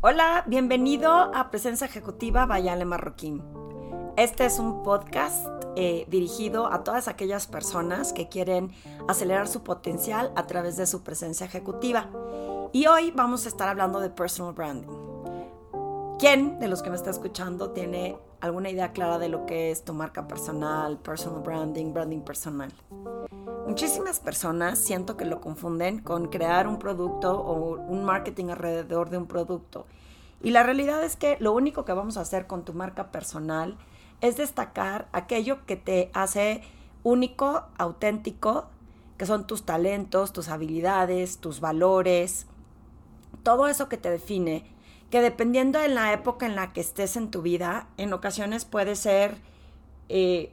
Hola, bienvenido a Presencia Ejecutiva Bayale Marroquín. Este es un podcast eh, dirigido a todas aquellas personas que quieren acelerar su potencial a través de su presencia ejecutiva. Y hoy vamos a estar hablando de personal branding. ¿Quién de los que me está escuchando tiene alguna idea clara de lo que es tu marca personal, personal branding, branding personal? Muchísimas personas siento que lo confunden con crear un producto o un marketing alrededor de un producto. Y la realidad es que lo único que vamos a hacer con tu marca personal es destacar aquello que te hace único, auténtico, que son tus talentos, tus habilidades, tus valores, todo eso que te define, que dependiendo de la época en la que estés en tu vida, en ocasiones puede ser eh,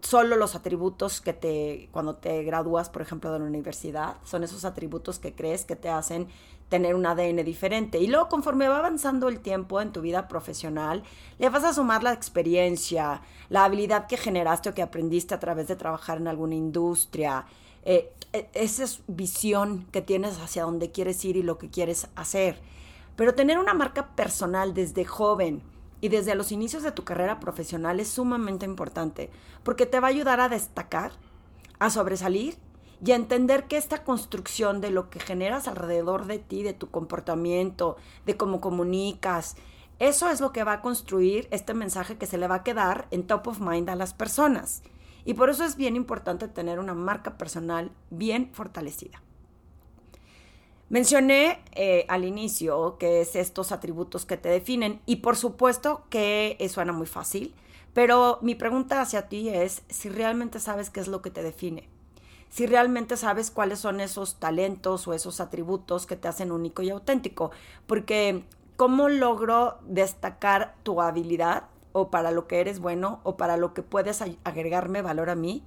solo los atributos que te, cuando te gradúas, por ejemplo, de la universidad, son esos atributos que crees que te hacen tener un ADN diferente. Y luego, conforme va avanzando el tiempo en tu vida profesional, le vas a sumar la experiencia, la habilidad que generaste o que aprendiste a través de trabajar en alguna industria, eh, e, esa es visión que tienes hacia dónde quieres ir y lo que quieres hacer. Pero tener una marca personal desde joven, y desde los inicios de tu carrera profesional es sumamente importante porque te va a ayudar a destacar, a sobresalir y a entender que esta construcción de lo que generas alrededor de ti, de tu comportamiento, de cómo comunicas, eso es lo que va a construir este mensaje que se le va a quedar en top of mind a las personas. Y por eso es bien importante tener una marca personal bien fortalecida. Mencioné eh, al inicio que es estos atributos que te definen y por supuesto que suena muy fácil, pero mi pregunta hacia ti es si realmente sabes qué es lo que te define, si realmente sabes cuáles son esos talentos o esos atributos que te hacen único y auténtico, porque ¿cómo logro destacar tu habilidad o para lo que eres bueno o para lo que puedes agregarme valor a mí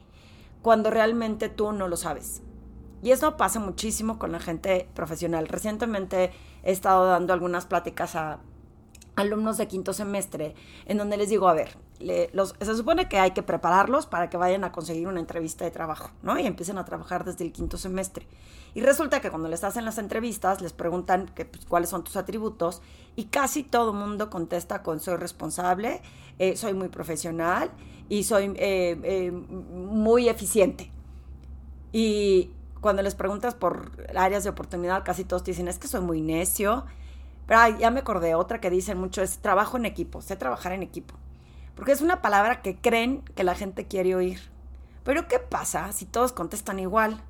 cuando realmente tú no lo sabes? Y eso pasa muchísimo con la gente profesional. Recientemente he estado dando algunas pláticas a alumnos de quinto semestre en donde les digo, a ver, se supone que hay que prepararlos para que vayan a conseguir una entrevista de trabajo, ¿no? Y empiecen a trabajar desde el quinto semestre. Y resulta que cuando les hacen las entrevistas, les preguntan que, pues, cuáles son tus atributos y casi todo el mundo contesta con soy responsable, eh, soy muy profesional y soy eh, eh, muy eficiente. Y, cuando les preguntas por áreas de oportunidad, casi todos dicen, es que soy muy necio. Pero ya me acordé, otra que dicen mucho es trabajo en equipo, sé trabajar en equipo. Porque es una palabra que creen que la gente quiere oír. Pero ¿qué pasa si todos contestan igual?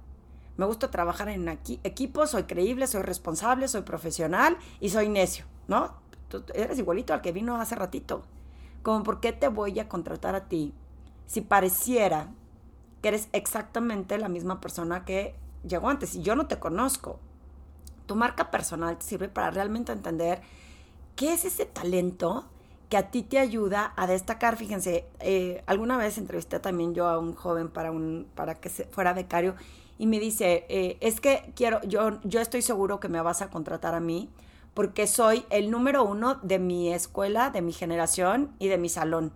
Me gusta trabajar en equipo, soy creíble, soy responsable, soy profesional y soy necio, ¿no? Eres igualito al que vino hace ratito. Como, ¿por qué te voy a contratar a ti si pareciera que eres exactamente la misma persona que llegó antes y yo no te conozco. Tu marca personal te sirve para realmente entender qué es ese talento que a ti te ayuda a destacar. Fíjense, eh, alguna vez entrevisté también yo a un joven para, un, para que fuera becario y me dice, eh, es que quiero, yo, yo estoy seguro que me vas a contratar a mí porque soy el número uno de mi escuela, de mi generación y de mi salón.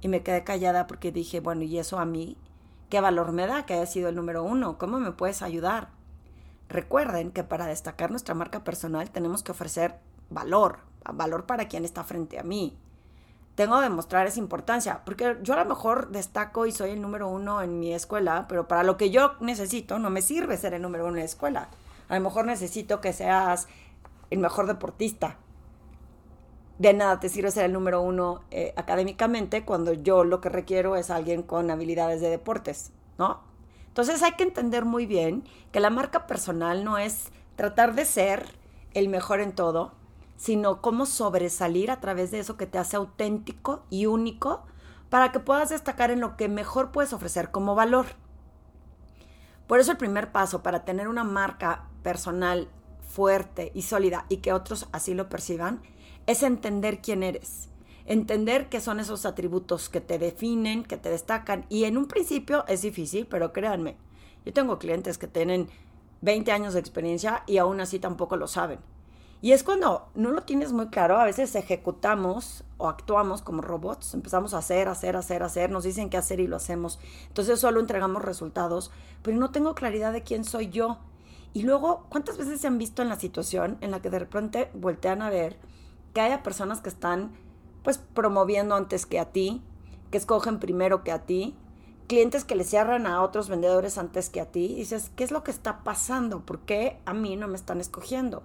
Y me quedé callada porque dije, bueno, ¿y eso a mí? ¿Qué valor me da que haya sido el número uno? ¿Cómo me puedes ayudar? Recuerden que para destacar nuestra marca personal tenemos que ofrecer valor, valor para quien está frente a mí. Tengo que demostrar esa importancia, porque yo a lo mejor destaco y soy el número uno en mi escuela, pero para lo que yo necesito no me sirve ser el número uno en la escuela. A lo mejor necesito que seas el mejor deportista, de nada te sirve ser el número uno eh, académicamente cuando yo lo que requiero es alguien con habilidades de deportes, ¿no? Entonces hay que entender muy bien que la marca personal no es tratar de ser el mejor en todo, sino cómo sobresalir a través de eso que te hace auténtico y único para que puedas destacar en lo que mejor puedes ofrecer como valor. Por eso el primer paso para tener una marca personal fuerte y sólida y que otros así lo perciban es entender quién eres, entender qué son esos atributos que te definen, que te destacan. Y en un principio es difícil, pero créanme, yo tengo clientes que tienen 20 años de experiencia y aún así tampoco lo saben. Y es cuando no lo tienes muy claro, a veces ejecutamos o actuamos como robots, empezamos a hacer, hacer, hacer, hacer, nos dicen qué hacer y lo hacemos. Entonces solo entregamos resultados, pero no tengo claridad de quién soy yo Y luego, ¿cuántas veces se han visto en la situación en la que de repente voltean a ver que haya personas que están pues promoviendo antes que a ti, que escogen primero que a ti, clientes que le cierran a otros vendedores antes que a ti, y dices, ¿qué es lo que está pasando? ¿Por qué a mí no me están escogiendo?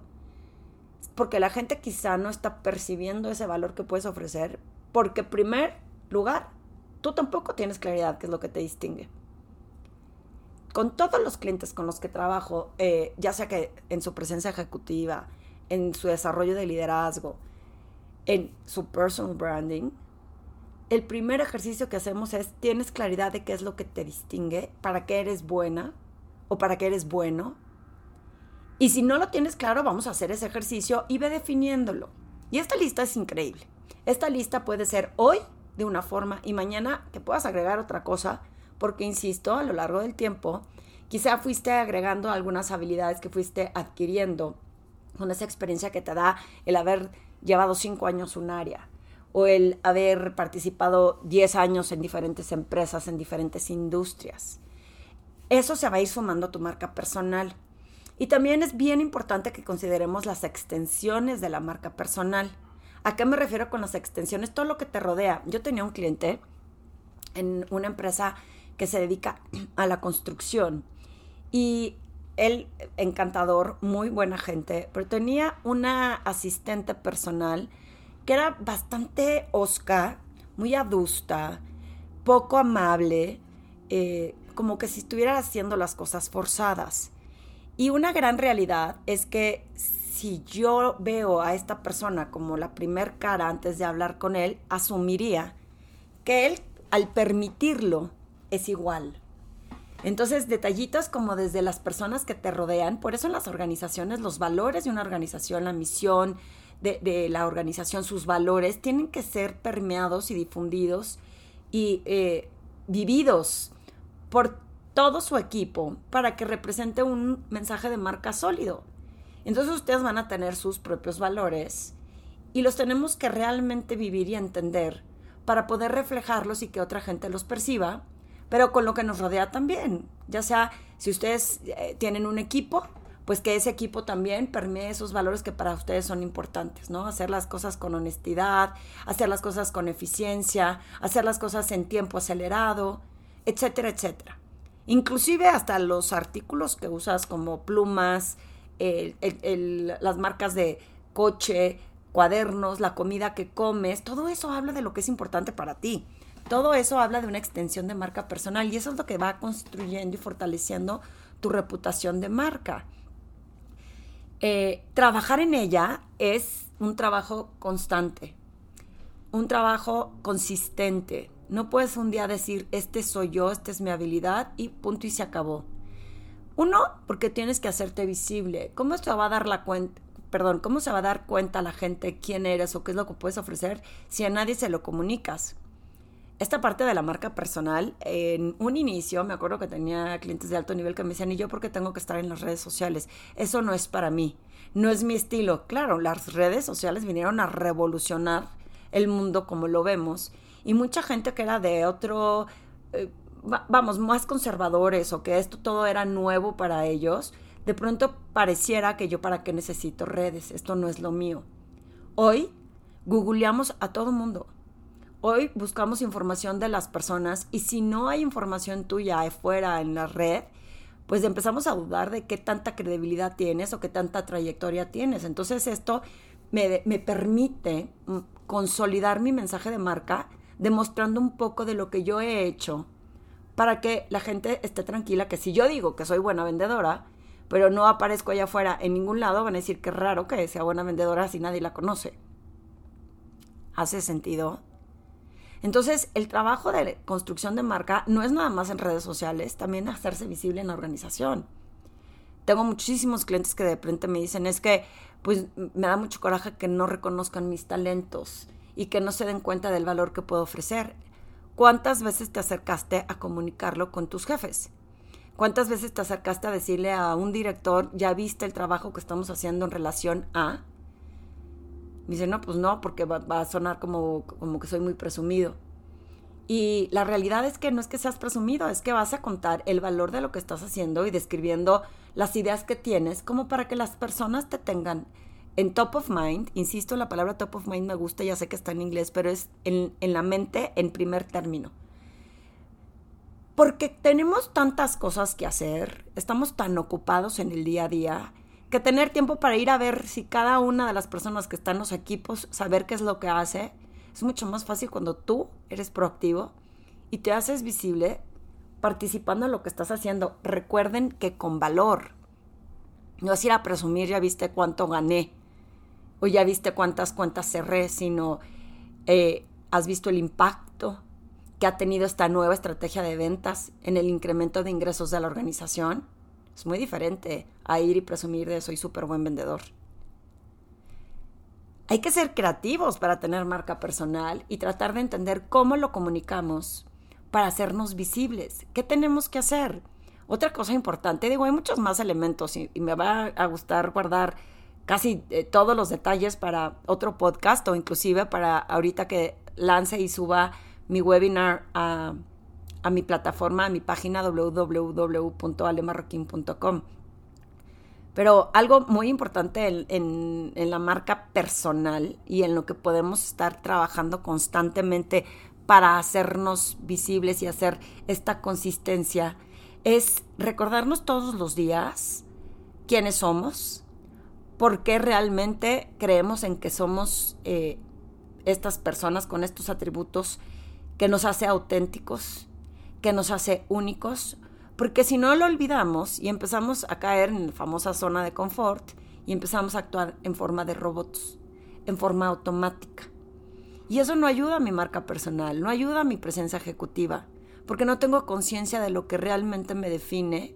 Porque la gente quizá no está percibiendo ese valor que puedes ofrecer, porque en primer lugar, tú tampoco tienes claridad qué es lo que te distingue con todos los clientes con los que trabajo, eh, ya sea que en su presencia ejecutiva, en su desarrollo de liderazgo, en su personal branding, el primer ejercicio que hacemos es, ¿tienes claridad de qué es lo que te distingue? ¿Para qué eres buena? ¿O para qué eres bueno? Y si no lo tienes claro, vamos a hacer ese ejercicio y ve definiéndolo. Y esta lista es increíble. Esta lista puede ser hoy de una forma y mañana que puedas agregar otra cosa porque, insisto, a lo largo del tiempo, quizá fuiste agregando algunas habilidades que fuiste adquiriendo con esa experiencia que te da el haber llevado cinco años un área o el haber participado diez años en diferentes empresas, en diferentes industrias. Eso se va a ir sumando a tu marca personal. Y también es bien importante que consideremos las extensiones de la marca personal. ¿A qué me refiero con las extensiones? Todo lo que te rodea. Yo tenía un cliente en una empresa que se dedica a la construcción. Y él, encantador, muy buena gente, pero tenía una asistente personal que era bastante osca, muy adusta, poco amable, eh, como que si estuviera haciendo las cosas forzadas. Y una gran realidad es que si yo veo a esta persona como la primer cara antes de hablar con él, asumiría que él, al permitirlo, es igual. Entonces, detallitos como desde las personas que te rodean, por eso en las organizaciones, los valores de una organización, la misión de, la organización, sus valores, tienen que ser permeados y difundidos y eh, vividos por todo su equipo para que represente un mensaje de marca sólido. Entonces ustedes van a tener sus propios valores y los tenemos que realmente vivir y entender para poder reflejarlos y que otra gente los perciba pero con lo que nos rodea también. Ya sea si ustedes eh, tienen un equipo, pues que ese equipo también permee esos valores que para ustedes son importantes, ¿no? Hacer las cosas con honestidad, hacer las cosas con eficiencia, hacer las cosas en tiempo acelerado, etcétera, etcétera. Inclusive hasta los artículos que usas como plumas, las marcas de coche, cuadernos, la comida que comes, todo eso habla de lo que es importante para ti. Todo eso habla de una extensión de marca personal y eso es lo que va construyendo y fortaleciendo tu reputación de marca. Eh, trabajar en ella es un trabajo constante, un trabajo consistente. No puedes un día decir, este soy yo, esta es mi habilidad y punto y se acabó. Uno, porque tienes que hacerte visible. ¿Cómo se va a dar la cuenta? Perdón, ¿cómo se va a dar cuenta la gente quién eres o qué es lo que puedes ofrecer si a nadie se lo comunicas? Esta parte de la marca personal, en un inicio me acuerdo que tenía clientes de alto nivel que me decían, ¿y yo por qué tengo que estar en las redes sociales? Eso no es para mí, no es mi estilo. Claro, las redes sociales vinieron a revolucionar el mundo como lo vemos y mucha gente que era de otro, eh, vamos, más conservadores o que esto todo era nuevo para ellos, de pronto pareciera que yo para qué necesito redes, esto no es lo mío. Hoy googleamos a todo mundo Hoy buscamos información de las personas y si no hay información tuya afuera en la red, pues empezamos a dudar de qué tanta credibilidad tienes o qué tanta trayectoria tienes. Entonces esto me, permite mm, consolidar mi mensaje de marca demostrando un poco de lo que yo he hecho para que la gente esté tranquila que si yo digo que soy buena vendedora, pero no aparezco allá afuera en ningún lado, van a decir que raro que sea buena vendedora si nadie la conoce. ¿Hace sentido? Entonces, el trabajo de construcción de marca no es nada más en redes sociales, también hacerse visible en la organización. Tengo muchísimos clientes que de repente me dicen, es que pues me da mucho coraje que no reconozcan mis talentos y que no se den cuenta del valor que puedo ofrecer. ¿Cuántas veces te acercaste a comunicarlo con tus jefes? ¿Cuántas veces te acercaste a decirle a un director, ya viste el trabajo que estamos haciendo en relación a? Me dice, no, pues no, porque va, a sonar como, como que soy muy presumido. Y la realidad es que no es que seas presumido, es que vas a contar el valor de lo que estás haciendo y describiendo las ideas que tienes como para que las personas te tengan en top of mind. Insisto, la palabra top of mind me gusta, ya sé que está en inglés, pero es en, en la mente en primer término. Porque tenemos tantas cosas que hacer, estamos tan ocupados en el día a día, que tener tiempo para ir a ver si cada una de las personas que están en los equipos, saber qué es lo que hace, es mucho más fácil cuando tú eres proactivo y te haces visible participando en lo que estás haciendo. Recuerden que con valor. No es ir a presumir, ya viste cuánto gané o ya viste cuántas cuentas cerré, sino eh, has visto el impacto que ha tenido esta nueva estrategia de ventas en el incremento de ingresos de la organización. Es muy diferente a ir y presumir de soy súper buen vendedor. Hay que ser creativos para tener marca personal y tratar de entender cómo lo comunicamos para hacernos visibles. ¿Qué tenemos que hacer? Otra cosa importante, digo, hay muchos más elementos y, me va a gustar guardar casi eh, todos los detalles para otro podcast o inclusive para ahorita que lance y suba mi webinar a, a mi plataforma, a mi página www.alemarroquín.com. Pero algo muy importante en, la marca personal y en lo que podemos estar trabajando constantemente para hacernos visibles y hacer esta consistencia es recordarnos todos los días quiénes somos, por qué realmente creemos en que somos eh, estas personas con estos atributos que nos hace auténticos, que nos hace únicos, porque si no lo olvidamos y empezamos a caer en la famosa zona de confort y empezamos a actuar en forma de robots, en forma automática. Y eso no ayuda a mi marca personal, no ayuda a mi presencia ejecutiva, porque no tengo conciencia de lo que realmente me define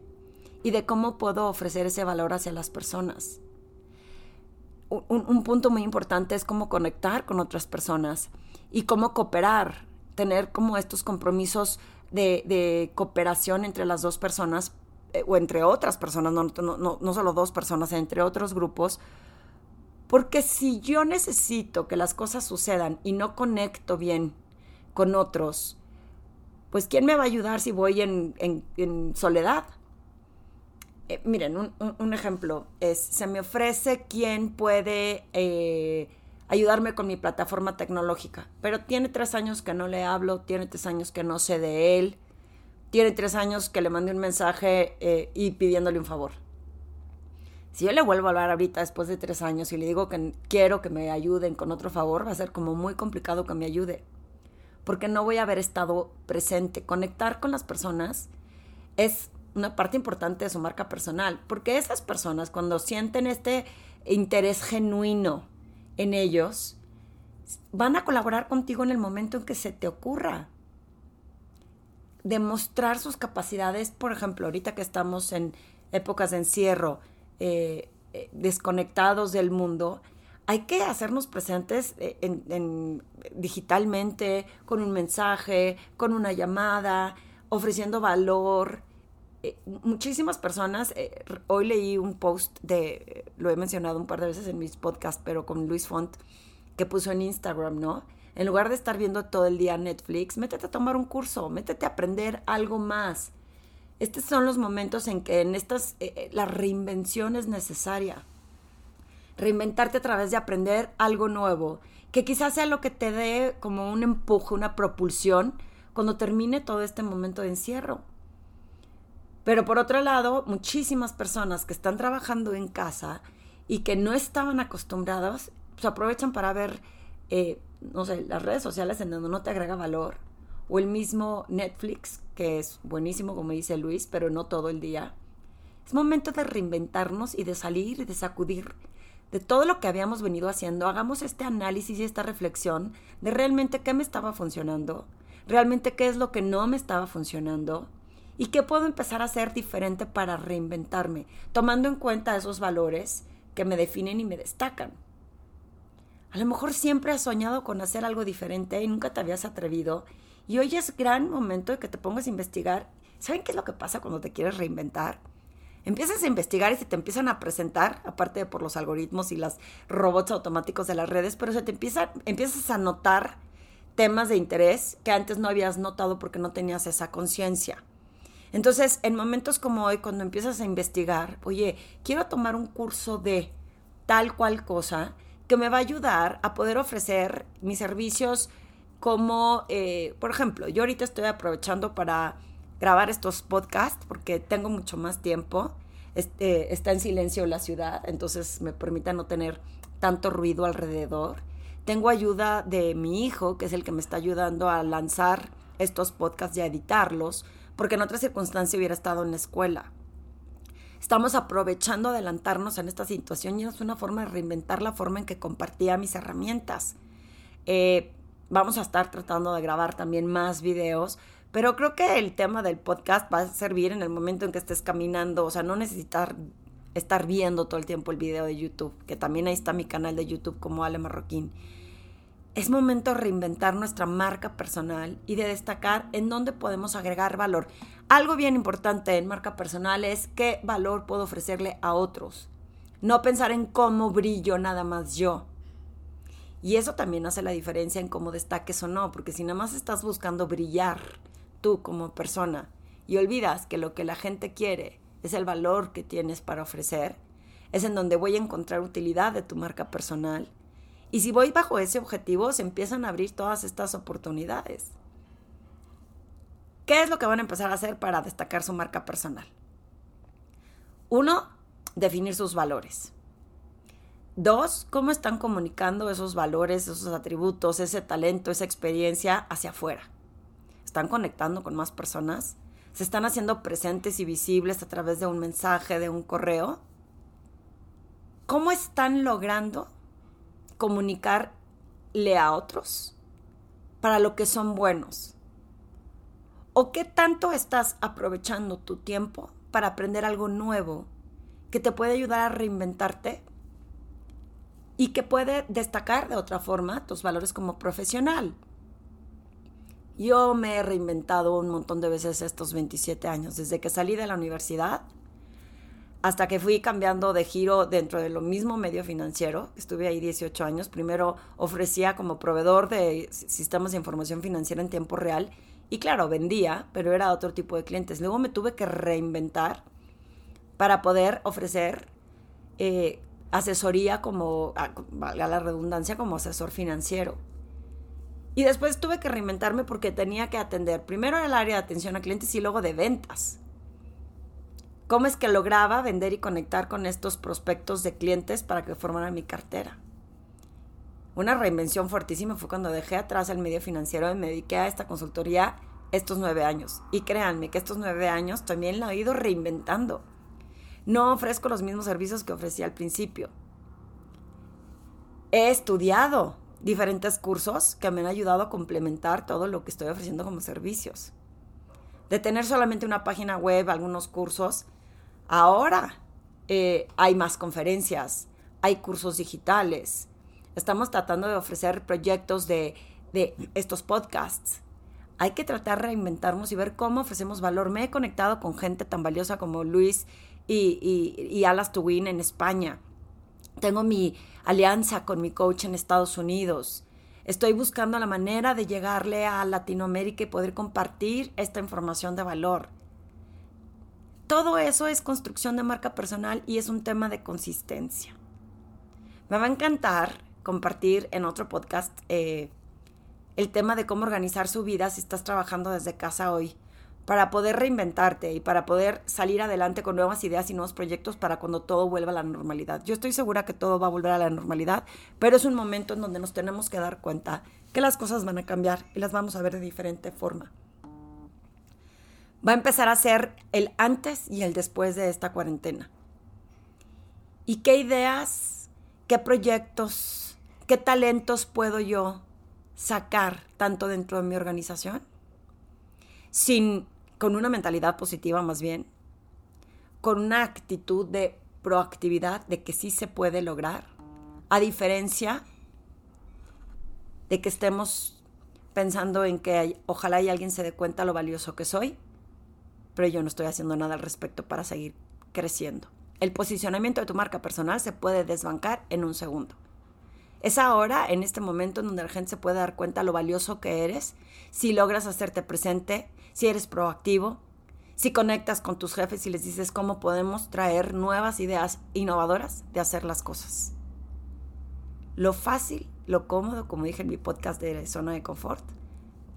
y de cómo puedo ofrecer ese valor hacia las personas. Un, un, punto muy importante es cómo conectar con otras personas y cómo cooperar, tener como estos compromisos de, cooperación entre las dos personas, eh, o entre otras personas, no, no, no solo dos personas, entre otros grupos, porque si yo necesito que las cosas sucedan y no conecto bien con otros, pues ¿quién me va a ayudar si voy en, en, soledad? Eh, miren, un, un, ejemplo es, se me ofrece quién puede eh, ayudarme con mi plataforma tecnológica. Pero tiene tres años que no le hablo, tiene tres años que no sé de él, tiene tres años que le mandé un mensaje eh, y pidiéndole un favor. Si yo le vuelvo a hablar ahorita después de tres años y le digo que quiero que me ayuden con otro favor, va a ser como muy complicado que me ayude. Porque no voy a haber estado presente. Conectar con las personas es una parte importante de su marca personal. Porque esas personas cuando sienten este interés genuino en ellos, van a colaborar contigo en el momento en que se te ocurra. Demostrar sus capacidades, por ejemplo, ahorita que estamos en épocas de encierro, eh, eh, desconectados del mundo, hay que hacernos presentes eh, en, digitalmente, con un mensaje, con una llamada, ofreciendo valor. Muchísimas personas, hoy leí un post de, lo he mencionado un par de veces en mis podcasts, pero con Luis Font, que puso en Instagram, ¿no? En lugar de estar viendo todo el día Netflix, métete a tomar un curso, métete a aprender algo más. Estos son los momentos en que en estas, eh, eh, la reinvención es necesaria. Reinventarte a través de aprender algo nuevo, que quizás sea lo que te dé como un empuje, una propulsión cuando termine todo este momento de encierro. Pero por otro lado, muchísimas personas que están trabajando en casa y que no estaban acostumbrados, pues aprovechan para ver, eh, no sé, las redes sociales en donde no te agrega valor, o el mismo Netflix, que es buenísimo, como dice Luis, pero no todo el día. Es momento de reinventarnos y de salir y de sacudir de todo lo que habíamos venido haciendo. Hagamos este análisis y esta reflexión de realmente qué me estaba funcionando, realmente qué es lo que no me estaba funcionando ¿Y qué puedo empezar a hacer diferente para reinventarme, tomando en cuenta esos valores que me definen y me destacan? A lo mejor siempre has soñado con hacer algo diferente y nunca te habías atrevido. Y hoy es gran momento de que te pongas a investigar. ¿Saben qué es lo que pasa cuando te quieres reinventar? Empiezas a investigar y se te empiezan a presentar, aparte de por los algoritmos y los robots automáticos de las redes, pero se te empieza, empiezas a notar temas de interés que antes no habías notado porque no tenías esa conciencia. Entonces, en momentos como hoy, cuando empiezas a investigar, oye, quiero tomar un curso de tal cual cosa que me va a ayudar a poder ofrecer mis servicios como, eh, por ejemplo, yo ahorita estoy aprovechando para grabar estos podcasts porque tengo mucho más tiempo. Este, está en silencio la ciudad, entonces me permite no tener tanto ruido alrededor. Tengo ayuda de mi hijo, que es el que me está ayudando a lanzar estos podcasts y a editarlos, porque en otra circunstancia hubiera estado en la escuela. Estamos aprovechando adelantarnos en esta situación y es una forma de reinventar la forma en que compartía mis herramientas. Eh, vamos a estar tratando de grabar también más videos, pero creo que el tema del podcast va a servir en el momento en que estés caminando, o sea, no necesitar estar viendo todo el tiempo el video de YouTube, que también ahí está mi canal de YouTube como Ale Marroquín. Es momento de reinventar nuestra marca personal y de destacar en dónde podemos agregar valor. Algo bien importante en marca personal es qué valor puedo ofrecerle a otros. No pensar en cómo brillo nada más yo. Y eso también hace la diferencia en cómo destaques o no, porque si nada más estás buscando brillar tú como persona y olvidas que lo que la gente quiere es el valor que tienes para ofrecer, es en donde voy a encontrar utilidad de tu marca personal. Y si voy bajo ese objetivo, se empiezan a abrir todas estas oportunidades. ¿Qué es lo que van a empezar a hacer para destacar su marca personal? Uno, definir sus valores. Dos, cómo están comunicando esos valores, esos atributos, ese talento, esa experiencia hacia afuera. ¿Están conectando con más personas? se están haciendo presentes y visibles a través de un mensaje, de un correo, ¿cómo están logrando comunicarle a otros para lo que son buenos? ¿O qué tanto estás aprovechando tu tiempo para aprender algo nuevo que te puede ayudar a reinventarte y que puede destacar de otra forma tus valores como profesional? Yo me he reinventado un montón de veces estos 27 años, desde que salí de la universidad hasta que fui cambiando de giro dentro de lo mismo medio financiero. Estuve ahí 18 años. Primero ofrecía como proveedor de sistemas de información financiera en tiempo real y claro, vendía, pero era otro tipo de clientes. Luego me tuve que reinventar para poder ofrecer eh, asesoría como, valga la redundancia, como asesor financiero. Y después tuve que reinventarme porque tenía que atender primero el área de atención a clientes y luego de ventas. ¿Cómo es que lograba vender y conectar con estos prospectos de clientes para que formaran mi cartera? Una reinvención fuertísima fue cuando dejé atrás el medio financiero y me dediqué a esta consultoría estos nueve años. Y créanme que estos nueve años también la he ido reinventando. No ofrezco los mismos servicios que ofrecía al principio. He estudiado diferentes cursos que me han ayudado a complementar todo lo que estoy ofreciendo como servicios. De tener solamente una página web, algunos cursos, ahora eh, hay más conferencias, hay cursos digitales. Estamos tratando de ofrecer proyectos de, estos podcasts. Hay que tratar de reinventarnos y ver cómo ofrecemos valor. Me he conectado con gente tan valiosa como Luis y, y, y Alas Tuwin en España tengo mi alianza con mi coach en Estados Unidos. Estoy buscando la manera de llegarle a Latinoamérica y poder compartir esta información de valor. Todo eso es construcción de marca personal y es un tema de consistencia. Me va a encantar compartir en otro podcast eh, el tema de cómo organizar su vida si estás trabajando desde casa hoy para poder reinventarte y para poder salir adelante con nuevas ideas y nuevos proyectos para cuando todo vuelva a la normalidad. Yo estoy segura que todo va a volver a la normalidad, pero es un momento en donde nos tenemos que dar cuenta que las cosas van a cambiar y las vamos a ver de diferente forma. Va a empezar a ser el antes y el después de esta cuarentena. ¿Y qué ideas, qué proyectos, qué talentos puedo yo sacar tanto dentro de mi organización? sin con una mentalidad positiva más bien, con una actitud de proactividad de que sí se puede lograr, a diferencia de que estemos pensando en que ojalá y alguien se dé cuenta lo valioso que soy, pero yo no estoy haciendo nada al respecto para seguir creciendo. El posicionamiento de tu marca personal se puede desbancar en un segundo. Es ahora, en este momento, en donde la gente se puede dar cuenta lo valioso que eres, si logras hacerte presente, si eres proactivo, si conectas con tus jefes y les dices cómo podemos traer nuevas ideas innovadoras de hacer las cosas. Lo fácil, lo cómodo, como dije en mi podcast de zona de confort,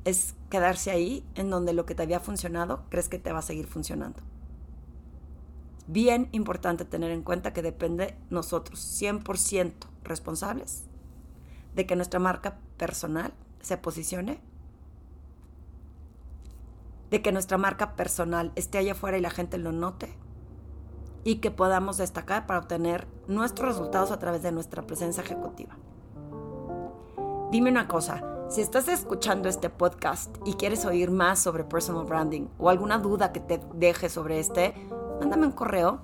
es quedarse ahí en donde lo que te había funcionado crees que te va a seguir funcionando. Bien importante tener en cuenta que depende nosotros 100% responsables de que nuestra marca personal se posicione de que nuestra marca personal esté allá afuera y la gente lo note y que podamos destacar para obtener nuestros resultados a través de nuestra presencia ejecutiva. Dime una cosa, si estás escuchando este podcast y quieres oír más sobre personal branding o alguna duda que te deje sobre este, mándame un correo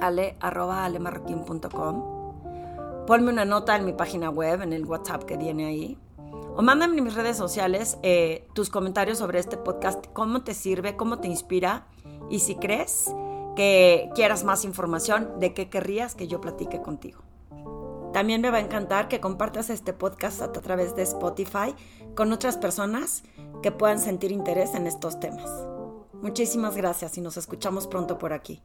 ale.alemarroquín.com Ponme una nota en mi página web, en el WhatsApp que viene ahí. O mándame en mis redes sociales eh, tus comentarios sobre este podcast, cómo te sirve, cómo te inspira. Y si crees que quieras más información, de qué querrías que yo platique contigo. También me va a encantar que compartas este podcast a través de Spotify con otras personas que puedan sentir interés en estos temas. Muchísimas gracias y nos escuchamos pronto por aquí.